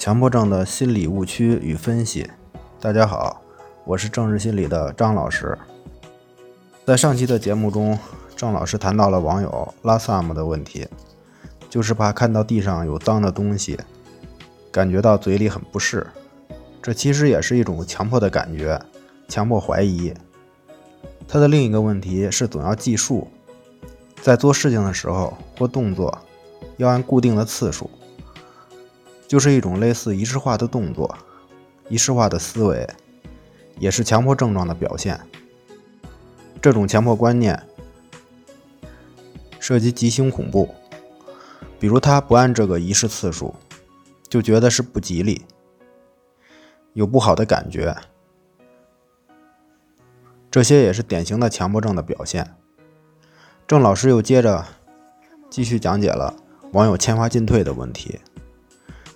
强迫症的心理误区与分析。大家好，我是正视心理的张老师。在上期的节目中，郑老师谈到了网友拉萨姆的问题，就是怕看到地上有脏的东西，感觉到嘴里很不适。这其实也是一种强迫的感觉，强迫怀疑。他的另一个问题是总要计数，在做事情的时候或动作要按固定的次数。就是一种类似仪式化的动作，仪式化的思维，也是强迫症状的表现。这种强迫观念涉及吉星恐怖，比如他不按这个仪式次数，就觉得是不吉利，有不好的感觉。这些也是典型的强迫症的表现。郑老师又接着继续讲解了网友铅华进退的问题。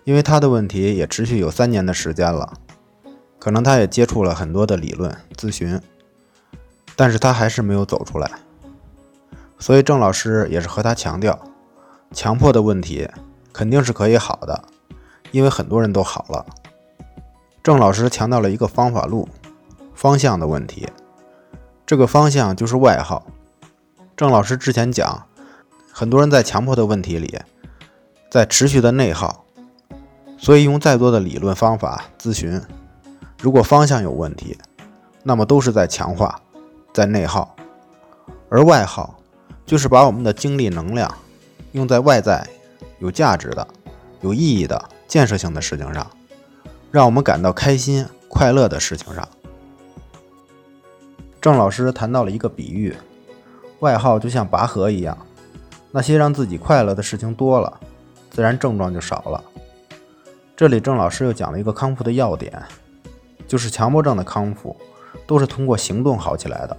因为他的问题也持续有三年的时间了，可能他也接触了很多的理论咨询，但是他还是没有走出来。所以郑老师也是和他强调，强迫的问题肯定是可以好的，因为很多人都好了。郑老师强调了一个方法路、方向的问题，这个方向就是外耗。郑老师之前讲，很多人在强迫的问题里，在持续的内耗。所以，用再多的理论方法咨询，如果方向有问题，那么都是在强化，在内耗；而外耗就是把我们的精力能量用在外在有价值的、有意义的、建设性的事情上，让我们感到开心、快乐的事情上。郑老师谈到了一个比喻：外耗就像拔河一样，那些让自己快乐的事情多了，自然症状就少了。这里郑老师又讲了一个康复的要点，就是强迫症的康复都是通过行动好起来的，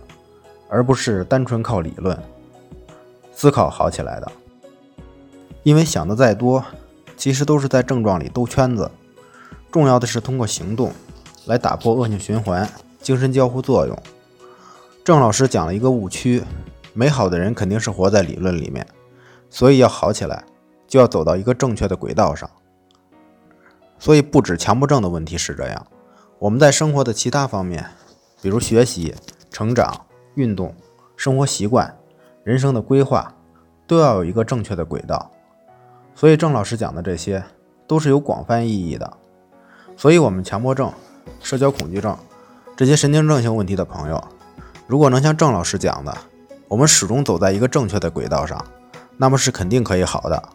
而不是单纯靠理论思考好起来的。因为想的再多，其实都是在症状里兜圈子。重要的是通过行动来打破恶性循环，精神交互作用。郑老师讲了一个误区：美好的人肯定是活在理论里面，所以要好起来，就要走到一个正确的轨道上。所以，不止强迫症的问题是这样，我们在生活的其他方面，比如学习、成长、运动、生活习惯、人生的规划，都要有一个正确的轨道。所以，郑老师讲的这些都是有广泛意义的。所以，我们强迫症、社交恐惧症这些神经症性问题的朋友，如果能像郑老师讲的，我们始终走在一个正确的轨道上，那么是肯定可以好的。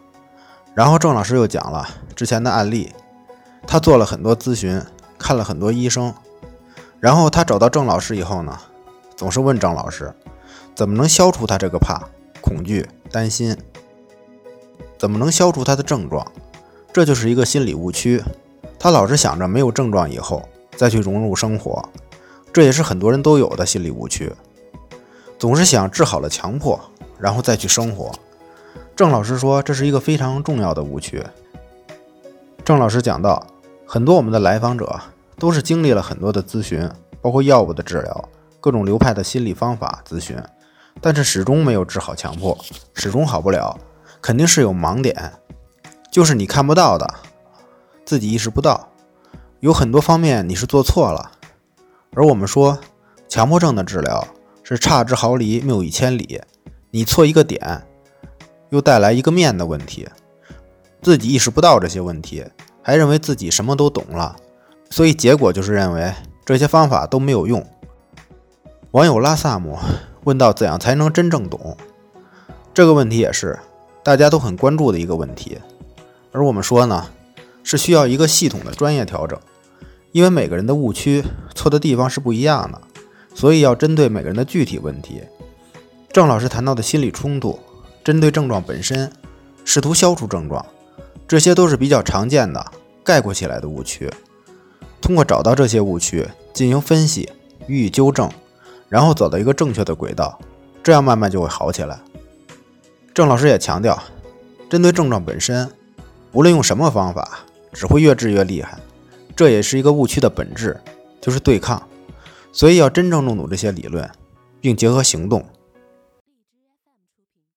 然后，郑老师又讲了之前的案例。他做了很多咨询，看了很多医生，然后他找到郑老师以后呢，总是问郑老师，怎么能消除他这个怕、恐惧、担心？怎么能消除他的症状？这就是一个心理误区。他老是想着没有症状以后再去融入生活，这也是很多人都有的心理误区。总是想治好了强迫，然后再去生活。郑老师说，这是一个非常重要的误区。郑老师讲到，很多我们的来访者都是经历了很多的咨询，包括药物的治疗、各种流派的心理方法咨询，但是始终没有治好强迫，始终好不了，肯定是有盲点，就是你看不到的，自己意识不到，有很多方面你是做错了。而我们说，强迫症的治疗是差之毫厘，谬以千里，你错一个点，又带来一个面的问题。自己意识不到这些问题，还认为自己什么都懂了，所以结果就是认为这些方法都没有用。网友拉萨姆问到：怎样才能真正懂？这个问题也是大家都很关注的一个问题。而我们说呢，是需要一个系统的专业调整，因为每个人的误区错的地方是不一样的，所以要针对每个人的具体问题。郑老师谈到的心理冲突，针对症状本身，试图消除症状。这些都是比较常见的概括起来的误区。通过找到这些误区进行分析，予以纠正，然后走到一个正确的轨道，这样慢慢就会好起来。郑老师也强调，针对症状本身，无论用什么方法，只会越治越厉害。这也是一个误区的本质，就是对抗。所以要真正弄懂这些理论，并结合行动，